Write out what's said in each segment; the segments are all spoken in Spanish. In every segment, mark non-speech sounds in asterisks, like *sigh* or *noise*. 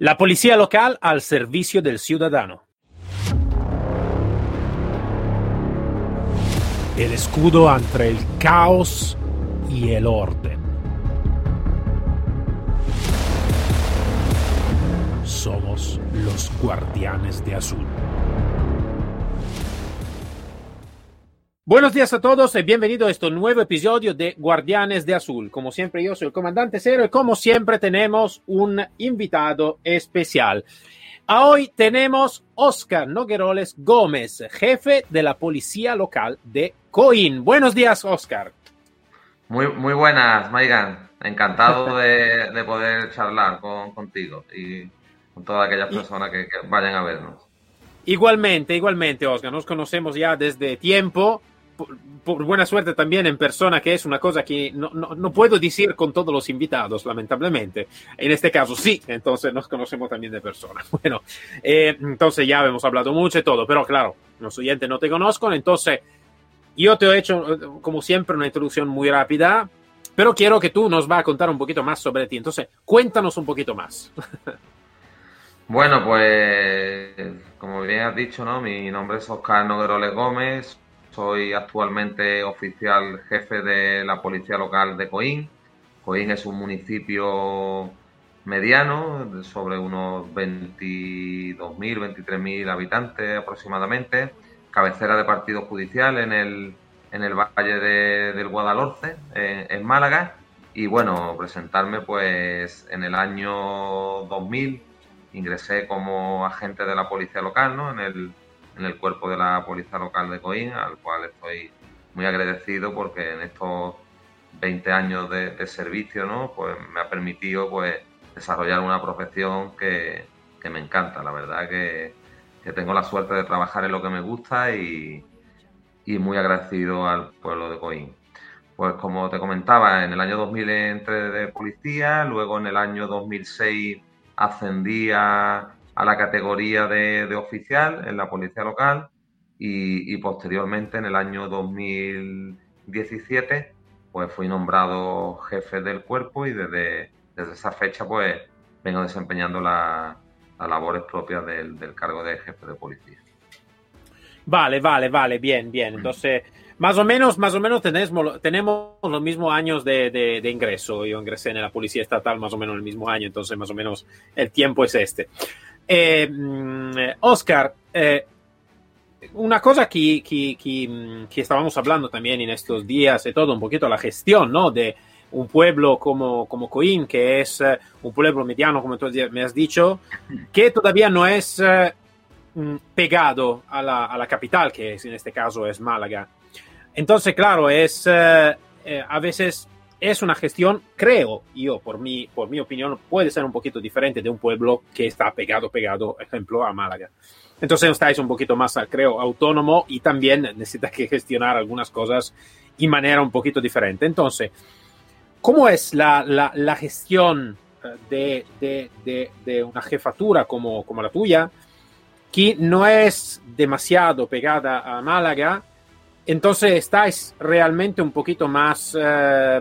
La policía local al servicio del ciudadano. El escudo entre el caos y el orden. Somos los guardianes de azul. Buenos días a todos y bienvenido a este nuevo episodio de Guardianes de Azul. Como siempre, yo soy el comandante Cero y como siempre tenemos un invitado especial. Hoy tenemos Oscar Nogueroles Gómez, jefe de la policía local de Coín. Buenos días, Oscar. Muy, muy buenas, Maigan. Encantado *laughs* de, de poder charlar con, contigo y con todas aquellas personas que, que vayan a vernos. Igualmente, igualmente, Oscar. Nos conocemos ya desde tiempo por, buena suerte también en persona, que es una cosa que no, no, no, puedo decir con todos los invitados, lamentablemente. En este caso sí, entonces nos conocemos también de persona. *laughs* Bueno, eh, entonces ya hemos hablado mucho y todo, pero claro, los oyentes no te conozco, entonces yo te he hecho, como siempre, una introducción muy rápida, pero quiero que tú nos vas a contar un poquito más sobre ti. Entonces, cuéntanos un poquito más. *laughs* Bueno, pues como bien has dicho, ¿no? Mi nombre es Oscar Nogueroles Gómez, soy actualmente oficial jefe de la policía local de Coín. Coín es un municipio mediano, sobre unos 22.000, 23.000 habitantes aproximadamente, cabecera de partido judicial en el, en el Valle de, del Guadalhorce, en, en, Málaga. Y bueno, presentarme pues en el año 2000 ingresé como agente de la policía local, ¿no? En el en el cuerpo de la policía local de Coín, al cual estoy muy agradecido porque en estos 20 años de, de servicio, ¿no? Pues me ha permitido pues desarrollar una profesión que, que me encanta, la verdad que, que, tengo la suerte de trabajar en lo que me gusta y, y muy agradecido al pueblo de Coín. Pues como te comentaba, en el año 2000 entré de policía, luego en el año 2006 ascendí a, a la categoría de, de, oficial en la policía local y, y, posteriormente en el año 2017 pues fui nombrado jefe del cuerpo y desde, desde esa fecha pues vengo desempeñando las la labores propias del, del, cargo de jefe de policía. Vale, vale, vale, bien, bien. Entonces, más o menos, más o menos tenemos, tenemos los mismos años de, de, de, ingreso. Yo ingresé en la policía estatal más o menos el mismo año, entonces más o menos el tiempo es este. Eh, Oscar, eh, una cosa que, que, que, que, estábamos hablando también en estos días y todo, un poquito la gestión, ¿no? De un pueblo como, como Coín, que es uh, un pueblo mediano, como tú me has dicho, que todavía no es uh, pegado a la, a la, capital, que en este caso es Málaga. Entonces, claro, es a veces es una gestión, creo yo, por mi, por mi opinión, puede ser un poquito diferente de un pueblo que está pegado, pegado, ejemplo, a Málaga. Entonces estáis un poquito más, creo, autónomo y también necesita que gestionar algunas cosas y manera un poquito diferente. Entonces, ¿cómo es la, la, gestión de, de, de, de, una jefatura como, como la tuya, que no es demasiado pegada a Málaga, entonces estáis realmente un poquito más, eh,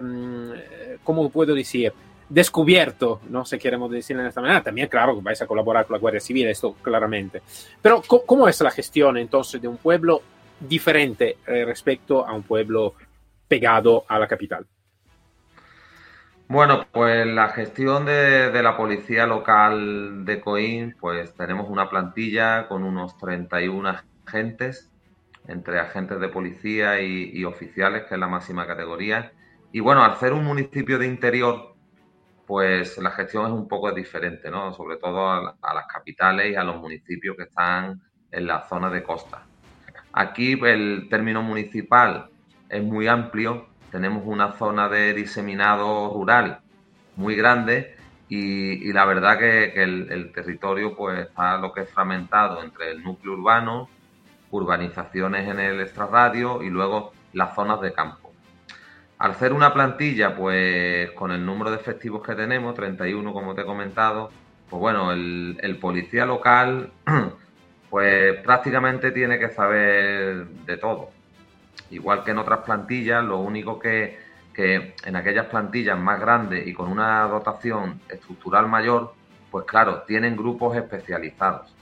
¿cómo puedo decir? Descubierto, no sé queremos decir de esta manera. También, claro, vais a colaborar con la Guardia Civil, esto claramente. Pero, ¿cómo es la gestión entonces de un pueblo diferente eh, respecto a un pueblo pegado a la capital? Bueno, pues la gestión de, de, la policía local de Coín, pues tenemos una plantilla con unos 31 agentes entre agentes de policía y, oficiales, que es la máxima categoría. Y bueno, al ser un municipio de interior, pues la gestión es un poco diferente, ¿no? Sobre todo a, las capitales y a los municipios que están en la zona de costa. Aquí el término municipal es muy amplio, tenemos una zona de diseminado rural muy grande y, la verdad que, que el, el, territorio pues está lo que es fragmentado entre el núcleo urbano, urbanizaciones en el extrarradio y luego las zonas de campo. Al ser una plantilla, pues con el número de efectivos que tenemos, 31 como te he comentado, pues bueno, el, policía local *clears throat* pues prácticamente tiene que saber de todo. Igual que en otras plantillas, lo único que, que en aquellas plantillas más grandes y con una dotación estructural mayor, pues claro, tienen grupos especializados.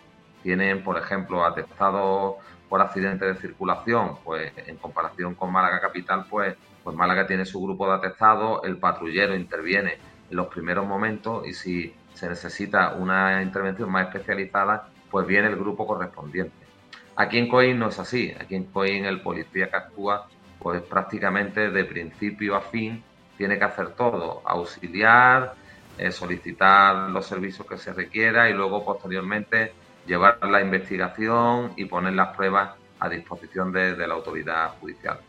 Tienen, por ejemplo, atestados por accidente de circulación, pues en comparación con Málaga Capital, pues, pues Málaga tiene su grupo de atestados, el patrullero interviene en los primeros momentos y si se necesita una intervención más especializada, pues viene el grupo correspondiente. Aquí en Coín no es así, aquí en Coín el policía que actúa, pues prácticamente de principio a fin tiene que hacer todo, auxiliar, eh, solicitar los servicios que se requiera y luego posteriormente llevar la investigación y poner las pruebas a disposición de, la autoridad judicial.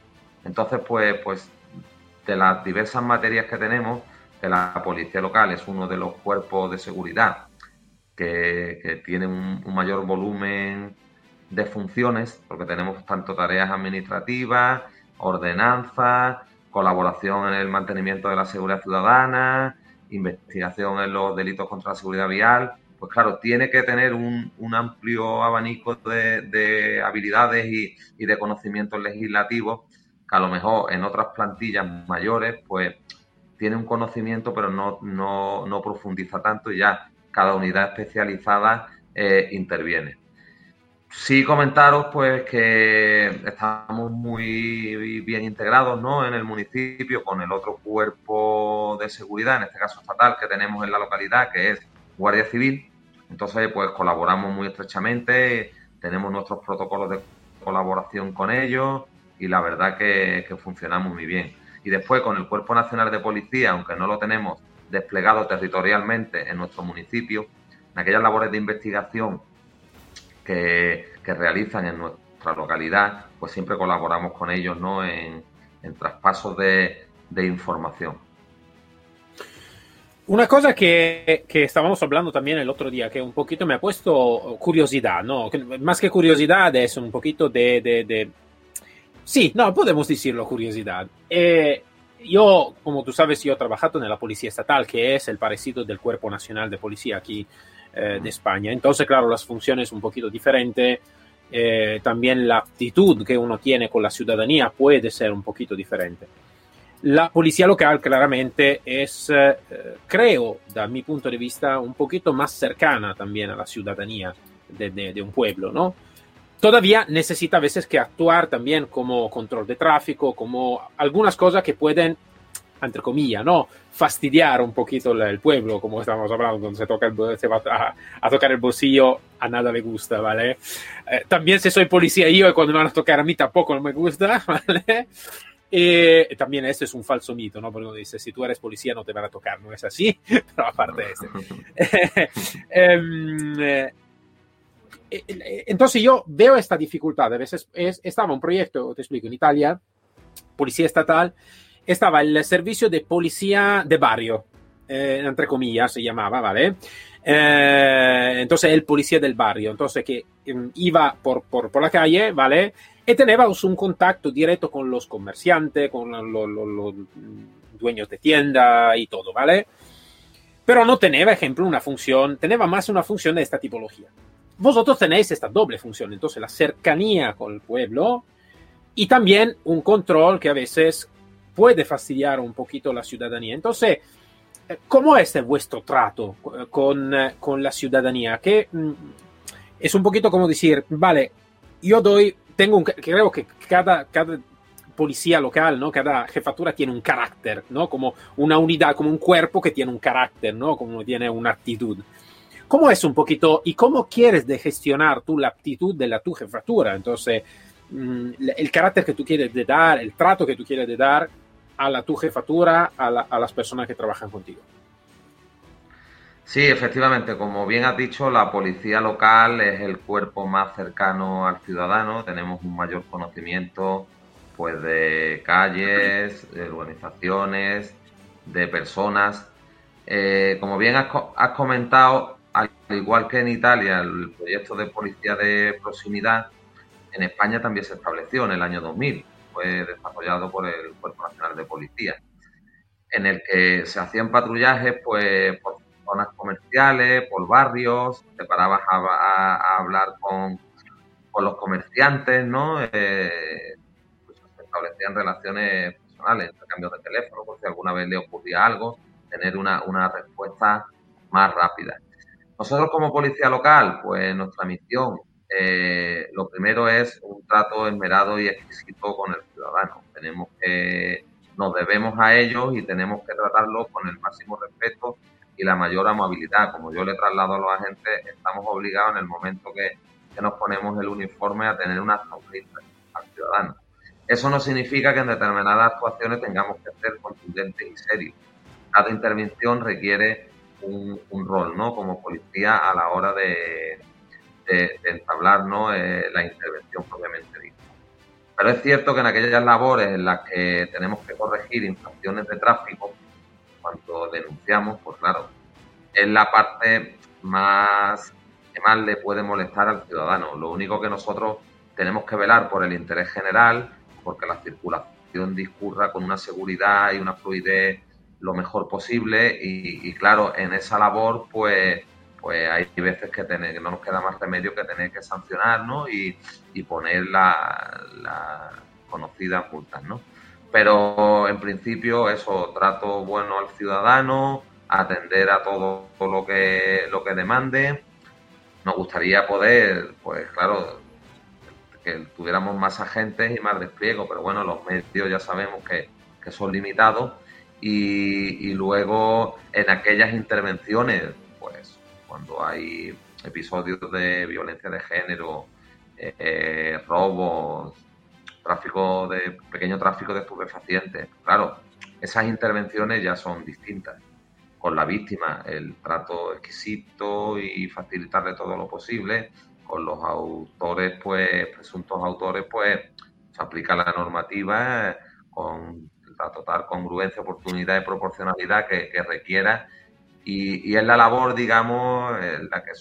Entonces, pues, pues de las diversas materias que tenemos, que la policía local es uno de los cuerpos de seguridad que, tiene un, mayor volumen de funciones, porque tenemos tanto tareas administrativas, ordenanzas, colaboración en el mantenimiento de la seguridad ciudadana, investigación en los delitos contra la seguridad vial, pues claro, tiene que tener un, amplio abanico de, habilidades y, de conocimientos legislativos que a lo mejor en otras plantillas mayores, pues tiene un conocimiento, pero no, no, profundiza tanto y ya cada unidad especializada eh, interviene. Sí comentaros pues que estamos muy bien integrados ¿no? en el municipio con el otro cuerpo de seguridad, en este caso estatal, que tenemos en la localidad, que es Guardia Civil. Entonces, pues colaboramos muy estrechamente, tenemos nuestros protocolos de colaboración con ellos y la verdad que, que funcionamos muy bien. Y después con el Cuerpo Nacional de Policía, aunque no lo tenemos desplegado territorialmente en nuestro municipio, en aquellas labores de investigación que, realizan en nuestra localidad, pues siempre colaboramos con ellos ¿no? en, traspasos de, información. Una cosa que, estábamos hablando también el otro día, que un poquito me ha puesto curiosidad, ¿no? Más que curiosidad es un poquito de... Sí, no, podemos decirlo curiosidad. Eh, yo, como tú sabes, yo he trabajado en la Policía Estatal, que es el parecido del Cuerpo Nacional de Policía aquí eh, de España. Entonces, claro, las funciones un poquito diferentes. Eh, también la actitud que uno tiene con la ciudadanía puede ser un poquito diferente. La policía local claramente es, eh, creo, da mi punto de vista, un poquito más cercana también a la ciudadanía de, un pueblo, ¿no? Todavía necesita a veces que actuar también como control de tráfico, como algunas cosas que pueden entre comillas, ¿no? Fastidiar un poquito el pueblo, como estamos hablando, donde se, toca el, se va a, tocar el bolsillo, a nada le gusta, ¿vale? Eh, también si soy policía yo cuando me van a tocar a mí tampoco no me gusta, *laughs* ¿vale? Y también este es un falso mito, ¿no? Porque uno dice, si tú eres policía no te van a tocar, no es así, *laughs* pero aparte de este. *laughs* *laughs* Eh, eh, entonces yo veo esta dificultad. A veces estaba un proyecto, te explico, en Italia, policía estatal, estaba el servicio de policía de barrio, eh, entre comillas se llamaba, ¿vale? Eh, entonces el policía del barrio, entonces que em, iba por, por, por, la calle, ¿vale? Y tenía un contacto directo con los comerciantes, con los, dueños de tienda y todo, ¿vale? Pero no tenía, ejemplo, una función, tenía más una función de esta tipología. Vosotros tenéis esta doble función, entonces la cercanía con el pueblo y también un control que a veces puede fastidiar un poquito la ciudadanía. Entonces, ¿cómo es vuestro trato eh, con, eh, con la ciudadanía? Que mm, es un poquito como decir, vale, yo doy, tengo un, creo que cada, cada policía local, ¿no? Cada jefatura tiene un carácter, ¿no? Como una unidad, como un cuerpo que tiene un carácter, ¿no? Como tiene una actitud. ¿Cómo es un poquito y cómo quieres de gestionar tú la actitud de la tu jefatura? Entonces, mm, el carácter que tú quieres de dar, el trato que tú quieres de dar, a la tu jefatura, a, las personas que trabajan contigo. Sí, efectivamente, como bien has dicho, la policía local es el cuerpo más cercano al ciudadano. Tenemos un mayor conocimiento pues de calles, de urbanizaciones, de personas. Eh, como bien has, has, comentado, al igual que en Italia, el proyecto de policía de proximidad, en España también se estableció en el año 2000 fue desarrollado por el Cuerpo Nacional de Policía, en el que se hacían patrullajes pues, por zonas comerciales, por barrios, te parabas a, hablar con, con, los comerciantes, ¿no? Eh, pues, se establecían relaciones personales, intercambios de teléfono, por si alguna vez le ocurría algo, tener una, una respuesta más rápida. Nosotros como policía local, pues nuestra misión, eh, lo primero es un trato esmerado y exquisito con el ciudadano. Tenemos que, nos debemos a ellos y tenemos que tratarlos con el máximo respeto y la mayor amabilidad. Como yo le traslado a los agentes, estamos obligados en el momento que, que nos ponemos el uniforme a tener una sonrisa al ciudadano. Eso no significa que en determinadas actuaciones tengamos que ser contundentes y serios. Cada intervención requiere un, rol, ¿no? Como policía a la hora de, entablar, ¿no? Eh, la intervención propiamente dicha. Pero es cierto que en aquellas labores en las que tenemos que corregir infracciones de tráfico, cuando denunciamos, pues claro, es la parte más que más le puede molestar al ciudadano. Lo único que nosotros tenemos que velar por el interés general, porque la circulación discurra con una seguridad y una fluidez lo mejor posible y, claro, en esa labor pues pues hay veces que, tener, que no nos queda más remedio que tener que sancionar ¿no? y, poner las la conocidas multas. ¿no? Pero en principio eso, trato bueno al ciudadano, atender a todo lo que, lo que demande. Nos gustaría poder, pues claro, que tuviéramos más agentes y más despliego, pero bueno, los medios ya sabemos que, que son limitados y, luego en aquellas intervenciones, pues cuando hay episodios de violencia de género, eh, robos, tráfico de pequeño tráfico de estupefacientes, claro, esas intervenciones ya son distintas. Con la víctima, el trato exquisito y facilitarle todo lo posible. Con los autores, pues, presuntos autores, pues, se aplica la normativa con la total congruencia, oportunidad y proporcionalidad que, requiera. Y, es la labor, digamos, eh, la que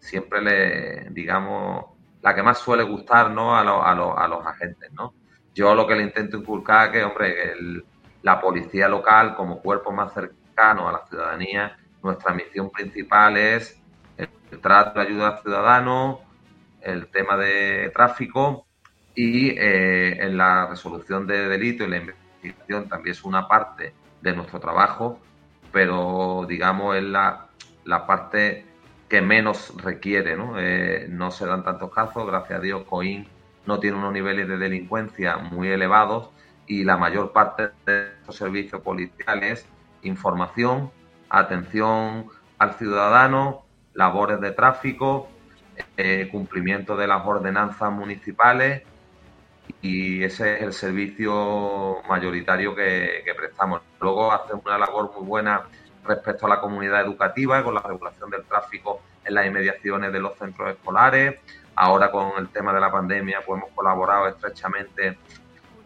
siempre le, digamos, la que más suele gustar ¿no? a, a, los agentes. ¿no? Yo lo que le intento inculcar es que, hombre, la policía local, como cuerpo más cercano a la ciudadanía, nuestra misión principal es el, trato de ayuda al ciudadano, el tema de tráfico y eh, en la resolución de delitos y la también es una parte de nuestro trabajo, pero digamos es la, la parte que menos requiere, ¿no? Eh, no se dan tantos casos, gracias a Dios COIN no tiene unos niveles de delincuencia muy elevados y la mayor parte de estos servicios policiales, información, atención al ciudadano, labores de tráfico, eh, cumplimiento de las ordenanzas municipales y ese es el servicio mayoritario que, prestamos. Luego hacemos una labor muy buena respecto a la comunidad educativa con la regulación del tráfico en las inmediaciones de los centros escolares. Ahora con el tema de la pandemia pues hemos colaborado estrechamente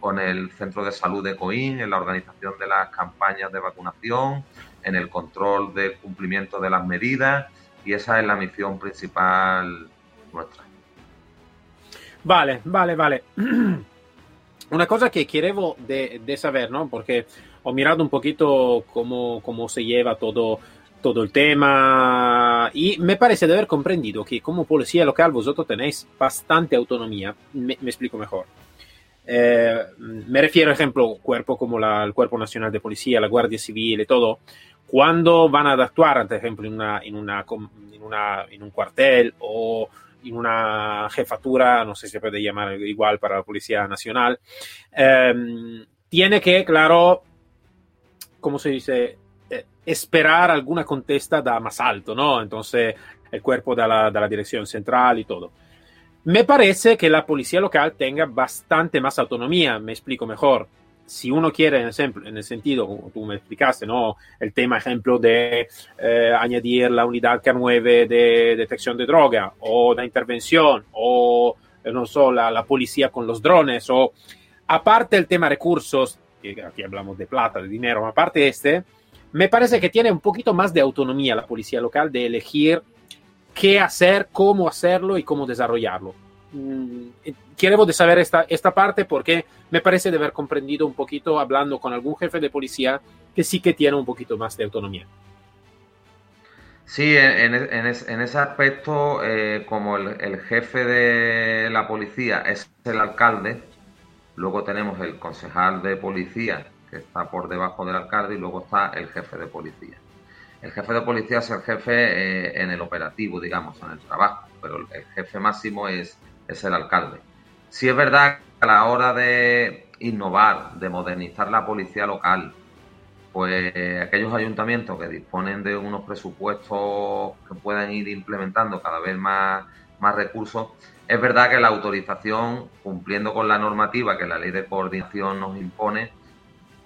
con el Centro de Salud de Coín en la organización de las campañas de vacunación, en el control del cumplimiento de las medidas y esa es la misión principal nuestra. Vale, vale, vale. *clears throat* Una cosa que quiero de, de, saber, ¿no? Porque he mirado un poquito cómo, cómo se lleva todo, todo el tema y me parece de haber comprendido que como policía local vosotros tenéis bastante autonomía. Me, explico mejor. Eh, me refiero, ejemplo, cuerpo como el Cuerpo Nacional de Policía, la Guardia Civil y todo. Cuando van a actuar, por ejemplo, en, una, en, una, en, una, en un cuartel o en una jefatura, no sé si se puede llamar igual para la Policía Nacional, em, tiene que, claro, ¿cómo se dice? Eh, esperar alguna contesta da más alto, ¿no? Entonces, el cuerpo de la, de la dirección central y todo. Me parece que la policía local tenga bastante más autonomía, me explico mejor si uno quiere, en, ejemplo, en el sentido, como tú me explicaste, ¿no? el tema, ejemplo, de eh, añadir la unidad K9 de detección de droga o de intervención o, eh, no sé, la, policía con los drones o aparte el tema recursos, que aquí hablamos de plata, de dinero, aparte este, me parece que tiene un poquito más de autonomía la policía local de elegir qué hacer, cómo hacerlo y cómo desarrollarlo. Mm, quiero saber esta, esta parte porque me parece de haber comprendido un poquito hablando con algún jefe de policía que sí que tiene un poquito más de autonomía. Sí, en, ese aspecto, eh, como el, jefe de la policía es el alcalde, luego tenemos el concejal de policía que está por debajo del alcalde y luego está el jefe de policía. el jefe de policía es el jefe eh, en el operativo, digamos, en el trabajo, pero el jefe máximo es, es el alcalde. Si es verdad que a la hora de innovar, de modernizar la policía local, pues aquellos ayuntamientos que disponen de unos presupuestos que puedan ir implementando cada vez más, más recursos, es verdad que la autorización, cumpliendo con la normativa que la ley de coordinación nos impone,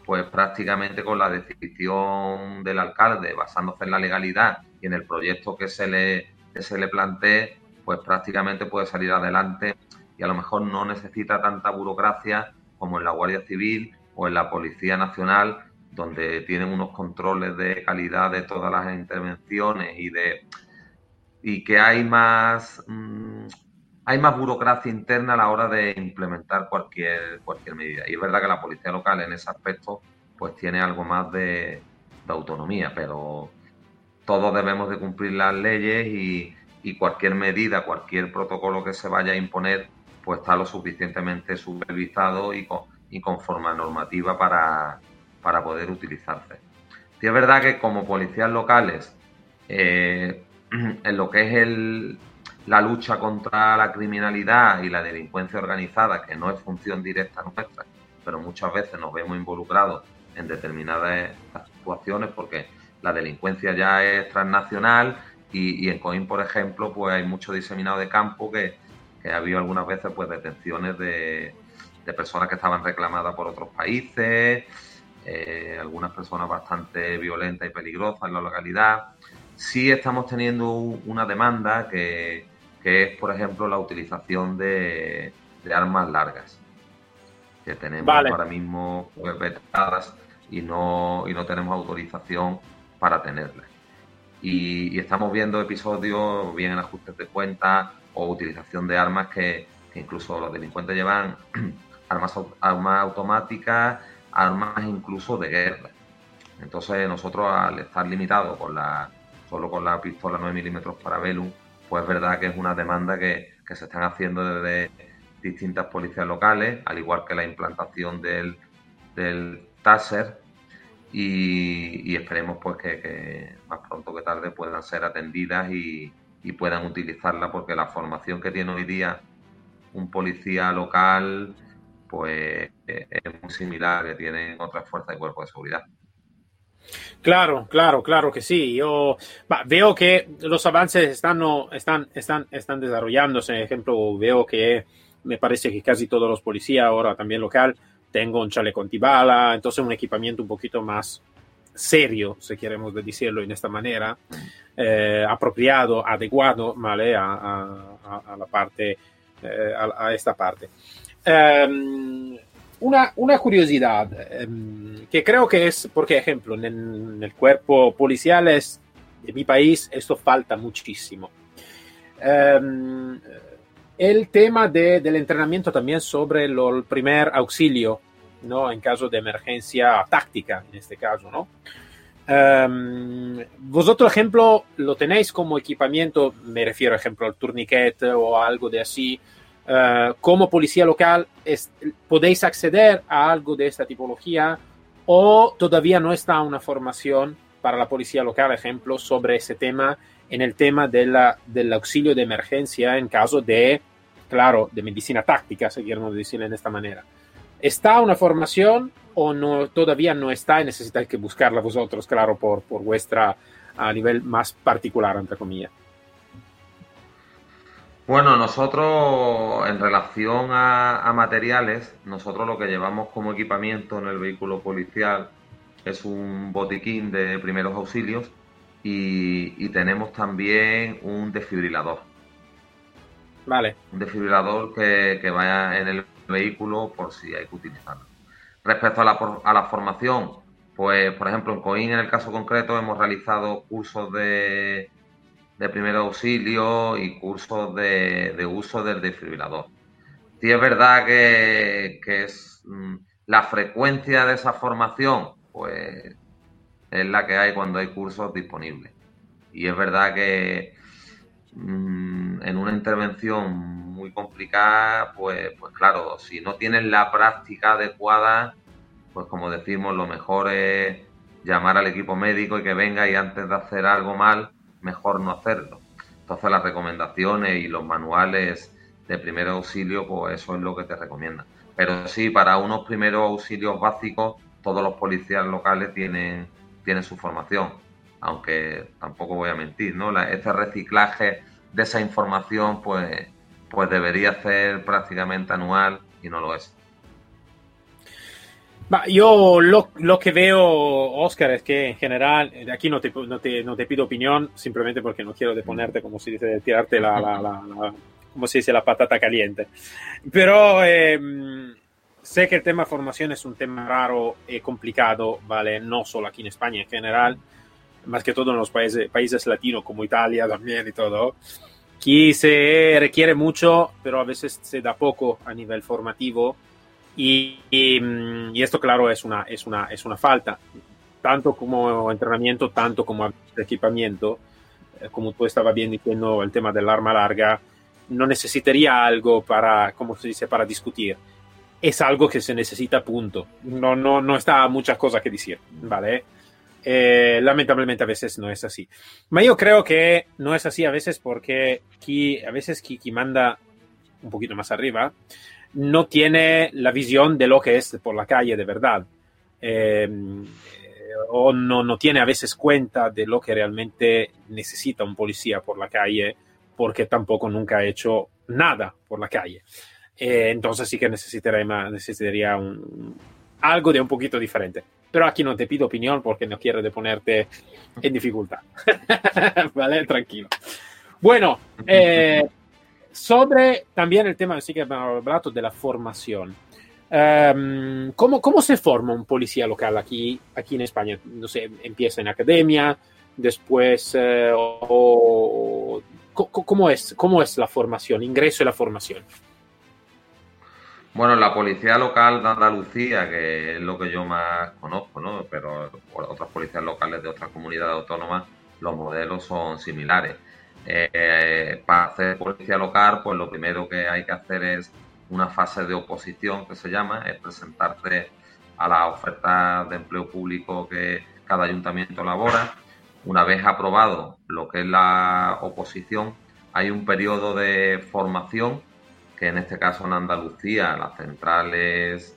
pues prácticamente con la decisión del alcalde, basándose en la legalidad y en el proyecto que se le, que se le plantee, pues prácticamente puede salir adelante y a lo mejor no necesita tanta burocracia como en la Guardia Civil o en la Policía Nacional, donde tienen unos controles de calidad de todas las intervenciones y de y que hay más mm, hay más burocracia interna a la hora de implementar cualquier cualquier medida. Y es verdad que la policía local en ese aspecto pues tiene algo más de, de autonomía, pero todos debemos de cumplir las leyes y, y cualquier medida, cualquier protocolo que se vaya a imponer, pues está lo suficientemente supervisado y, y conforme a normativa para, para poder utilizarse. Y es verdad que como policías locales, eh, *clears throat* en lo que es el, la lucha contra la criminalidad y la delincuencia organizada, que no es función directa nuestra, pero muchas veces nos vemos involucrados en determinadas situaciones porque la delincuencia ya es transnacional y, en Coín, por ejemplo, pues hay mucho diseminado de campo que, que ha habido algunas veces pues detenciones de, de personas que estaban reclamadas por otros países, eh, algunas personas bastante violentas y peligrosas en la localidad. Sí estamos teniendo una demanda que, es, por ejemplo, la utilización de, armas largas, que tenemos ahora mismo vetadas y no, y no tenemos autorización para tenerlas. Y, estamos viendo episodios, bien en ajustes de cuenta o utilización de armas que, incluso los delincuentes llevan *clears throat* armas, armas automáticas armas incluso de guerra. Entonces nosotros al estar limitados con la, solo con la pistola 9 milímetros para Velum, pues es verdad que es una demanda que, se están haciendo desde distintas policías locales, al igual que la implantación del, del TASER y, esperemos pues que, más pronto que tarde puedan ser atendidas y, y puedan utilizarla porque la formación que tiene hoy día un policía local pues eh, es muy similar que tienen otras fuerzas de cuerpo de seguridad. Claro, claro, claro que sí. Yo veo que los avances están, están, están, están desarrollándose. Por ejemplo, veo que me parece que casi todos los policías ahora también local tengo un chaleco antibala, entonces un equipamiento un poquito más serio, si queremos decirlo en esta manera, eh, apropiado, adecuado, ¿vale? A, la parte, eh, a, esta parte. Em, una, una, curiosidad em, que creo que es, por ejemplo, en el, cuerpo policial de mi país esto falta muchísimo. Em, el tema de, del entrenamiento también sobre el primer auxilio, ¿no? En caso de emergencia táctica, en este caso, ¿no? vosotros, ejemplo, lo tenéis como equipamiento, me refiero, ejemplo, al tourniquet o algo de así, eh, como policía local podéis acceder a algo de esta tipología o todavía no está una formación para la policía local, ejemplo, sobre ese tema, en el tema de la, del auxilio de emergencia en caso de, claro, de medicina táctica, si queremos decir de esta manera. ¿Está una formación o todavía no está y necesitáis que buscarla vosotros, claro, por, por vuestra a nivel más particular, entre comillas? Bueno, nosotros en relación a, materiales, nosotros lo que llevamos como equipamiento en el vehículo policial es un botiquín de primeros auxilios y, tenemos también un desfibrilador. Vale. Un desfibrilador que, vaya en el vehículo por si hay que utilizarlo. Respecto a la, a la formación, pues por ejemplo en COIN en el caso concreto hemos realizado cursos de de primer auxilio y cursos de, uso del desfibrilador. Sí es verdad que, es mm, la frecuencia de esa formación, pues es la que hay cuando hay cursos disponibles. Y es verdad que mm, en una intervención muy complicada, pues, pues claro, si no tienes la práctica adecuada, pues como decimos, lo mejor es llamar al equipo médico y que venga y antes de hacer algo mal, mejor no hacerlo. Entonces las recomendaciones y los manuales de primer auxilio, pues eso es lo que te recomiendan. Pero sí, para unos primeros auxilios básicos, todos los policías locales tienen, tienen su formación, aunque tampoco voy a mentir, ¿no? este reciclaje de esa información, pues, pues debería ser prácticamente anual y no lo es. Yo lo, lo, que veo, Oscar, es que en general, aquí no te, no te, no te pido opinión, simplemente porque no quiero deponerte, como se dice, tirarte la, la, la, como se dice, la patata caliente. Pero eh, sé que el tema formación es un tema raro y complicado, ¿vale? No solo aquí en España en general, más que todo en los países, países latinos como Italia también y todo. Aquí se requiere mucho, pero a veces se da poco a nivel formativo Mm, y, esto, claro, es una, es, una, es una falta, tanto como entrenamiento, tanto como equipamiento. Eh, como tú estabas bien diciendo, el tema del arma larga no necesitaría algo para, como se dice, para discutir. Es algo que se necesita, punto. No, no, no está muchas cosas que decir, ¿vale? Eh, lamentablemente a veces no es así. Pero yo creo que no es así a veces porque aquí, a veces quien manda un poquito más arriba no tiene la visión de lo que es por la calle de verdad. Eh, o no, no, tiene a veces cuenta de lo que realmente necesita un policía por la calle, porque tampoco nunca ha hecho nada por la calle. Eh, entonces sí que necesitaría, necesitaría un, algo de un poquito diferente. Pero aquí no te pido opinión porque no quiero de ponerte en dificultad. *laughs* vale, tranquilo. Bueno, eh, sobre también el tema, sí que hemos hablado de la formación. Um, ¿cómo, ¿cómo, se forma un policía local aquí, aquí en España? No sé, empieza en academia, después, uh, o, ¿cómo, es, ¿cómo es la formación, ingreso y la formación? Bueno, la policía local de Andalucía, que es lo que yo más conozco, ¿no? Pero otras policías locales de otras comunidades autónomas, los modelos son similares. Eh, para hacer policía local, pues lo primero que hay que hacer es una fase de oposición que se llama, es presentarte a la oferta de empleo público que cada ayuntamiento elabora. Una vez aprobado lo que es la oposición, hay un periodo de formación que en este caso en Andalucía la central es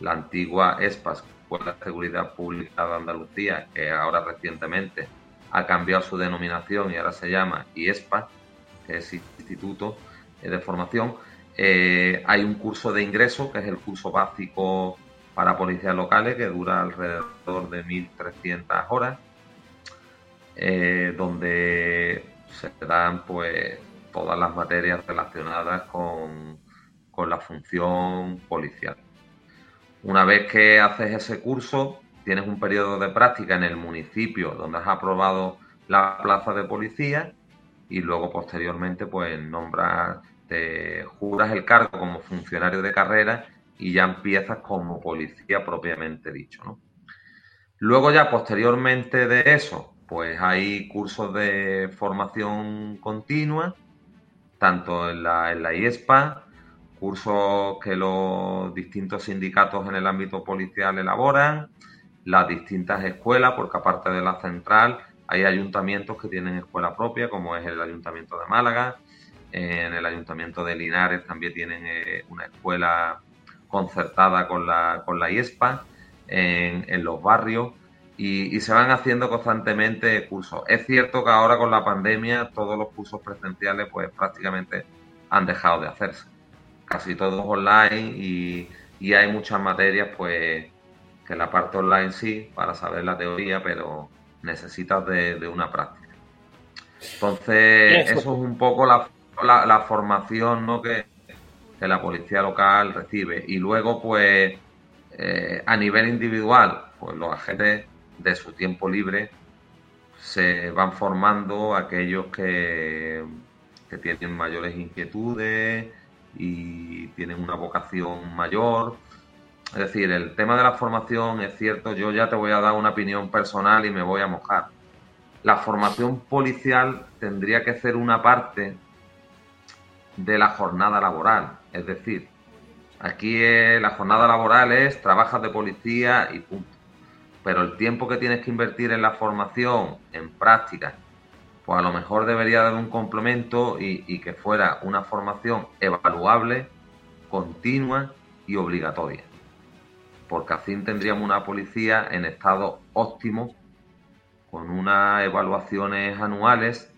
la antigua ESPAS, Escuela de Seguridad Pública de Andalucía, que ahora recientemente ha cambiado su denominación y ahora se llama IESPA, que es Instituto de Formación. Eh, hay un curso de ingreso, que es el curso básico para policías locales, que dura alrededor de 1.300 horas, eh, donde se dan pues todas las materias relacionadas con, con la función policial. Una vez que haces ese curso, tienes un periodo de práctica en el municipio donde has aprobado la plaza de policía y luego posteriormente pues nombras, te juras el cargo como funcionario de carrera y ya empiezas como policía propiamente dicho. Luego ya posteriormente de eso, pues hay cursos de formación continua, tanto en la, en la IESPA, cursos que los distintos sindicatos en el ámbito policial elaboran, las distintas escuelas, porque aparte de la central hay ayuntamientos que tienen escuela propia, como es el Ayuntamiento de Málaga, en el Ayuntamiento de Linares también tienen eh, una escuela concertada con la, con la IESPA, en, los barrios, y, se van haciendo constantemente cursos. Es cierto que ahora con la pandemia todos los cursos presenciales pues prácticamente han dejado de hacerse. Casi todos online y, y hay muchas materias pues que la parte online sí, para saber la teoría, pero necesitas de, una práctica. Entonces, eso. es un poco la, la, formación ¿no? que, la policía local recibe. Y luego, pues, eh, a nivel individual, pues los agentes de su tiempo libre se van formando aquellos que, que tienen mayores inquietudes y tienen una vocación mayor es decir, el tema de la formación es cierto, yo ya te voy a dar una opinión personal y me voy a mojar. La formación policial tendría que ser una parte de la jornada laboral. Es decir, aquí la jornada laboral es trabajas de policía y punto. Pero el tiempo que tienes que invertir en la formación, en práctica, pues a lo mejor debería dar un complemento y, que fuera una formación evaluable, continua y obligatoria. Porque así tendríamos una policía en estado óptimo, con unas evaluaciones anuales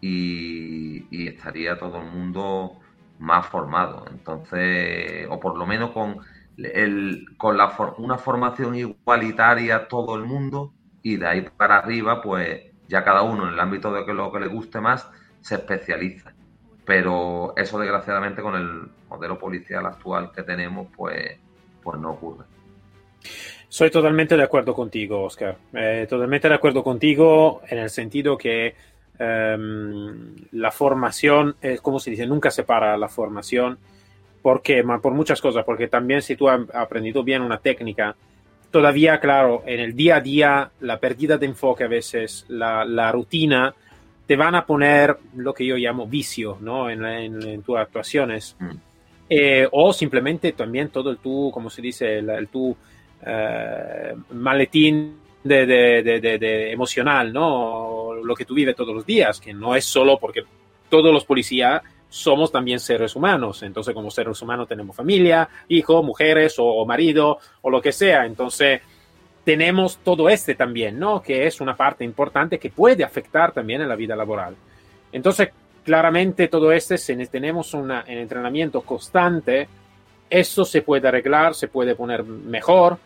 y, estaría todo el mundo más formado. Entonces, o por lo menos con, el, con la, una formación igualitaria todo el mundo y de ahí para arriba, pues ya cada uno en el ámbito de lo que le guste más se especializa. Pero eso desgraciadamente con el modelo policial actual que tenemos, pues, pues no ocurre. Soy totalmente de acuerdo contigo, Oscar. Eh, totalmente de acuerdo contigo en el sentido que em, la formación, es como se dice, nunca se para la formación. ¿Por qué? por muchas cosas. Porque también si tú has aprendido bien una técnica, todavía, claro, en el día a día, la pérdida de enfoque a veces, la, rutina, te van a poner lo que yo llamo vicio, ¿no? En, tus actuaciones. Mm. Eh, o simplemente también todo el tu, como se dice, el, tu eh, maletín de, emocional, ¿no? Lo que tú vives todos los días, que no es solo porque todos los policías somos también seres humanos. Entonces, como seres humanos tenemos familia, hijos, mujeres o, marido o lo que sea. Entonces, tenemos todo este también, ¿no? Que es una parte importante que puede afectar también en la vida laboral. Entonces, claramente todo este, si tenemos un entrenamiento constante, eso se puede arreglar, se puede poner mejor.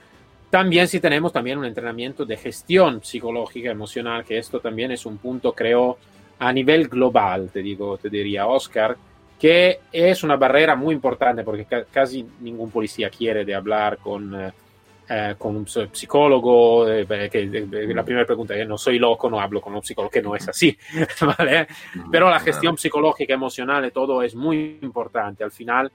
También si tenemos también un entrenamiento de gestión psicológica, emocional, que esto también es un punto, creo, a nivel global, te digo, te diría Oscar, que es una barrera muy importante porque casi ningún policía quiere de hablar con, eh, eh, con un psicólogo. Eh, que, la primera pregunta es, no soy loco, no hablo con un psicólogo, que no es así, *laughs* ¿vale? Pero la gestión psicológica, emocional y todo es muy importante. Al final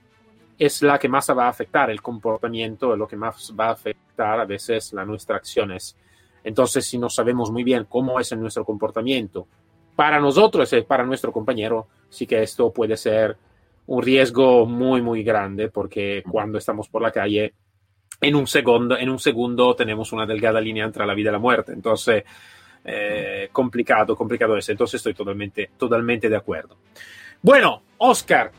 es la que más va a afectar el comportamiento, es lo que más va a afectar a veces las nuestras acciones. Entonces, si no sabemos muy bien cómo es nuestro comportamiento, para nosotros y para nuestro compañero, sí que esto puede ser un riesgo muy, muy grande porque cuando estamos por la calle, en un segundo, en un segundo tenemos una delgada línea entre la vida y la muerte. Entonces, eh, complicado, complicado eso. Entonces, estoy totalmente, totalmente de acuerdo. Bueno, Oscar,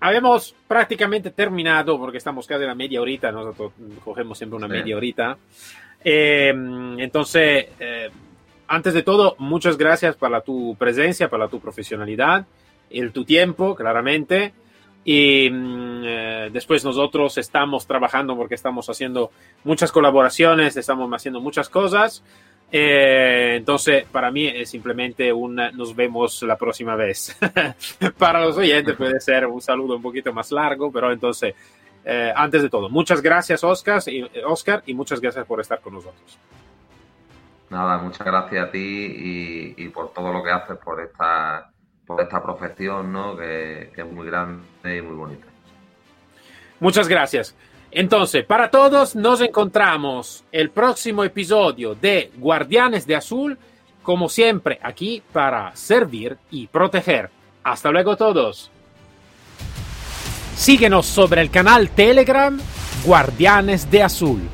habíamos prácticamente terminado porque estamos casi a la media horita. Nosotros cogemos siempre una media horita. Eh, entonces, eh, antes de todo, muchas gracias para tu presencia, para tu profesionalidad, el tu tiempo, claramente. Y mm, eh, después nosotros estamos trabajando porque estamos haciendo muchas colaboraciones, estamos haciendo muchas cosas. Eh, entonces, para mí es simplemente un nos vemos la próxima vez. *laughs* para los oyentes puede ser un saludo un poquito más largo, pero entonces, eh, antes de todo, muchas gracias Oscar y, Oscar y muchas gracias por estar con nosotros. Nada, muchas gracias a ti y, por todo lo que haces por esta, por esta profesión, ¿no? Que, que es muy grande y muy bonita. Muchas gracias. Entonces, para todos, nos encontramos el próximo episodio de Guardianes de Azul, como siempre, aquí para servir y proteger. Hasta luego todos. Síguenos sobre el canal Telegram Guardianes de Azul.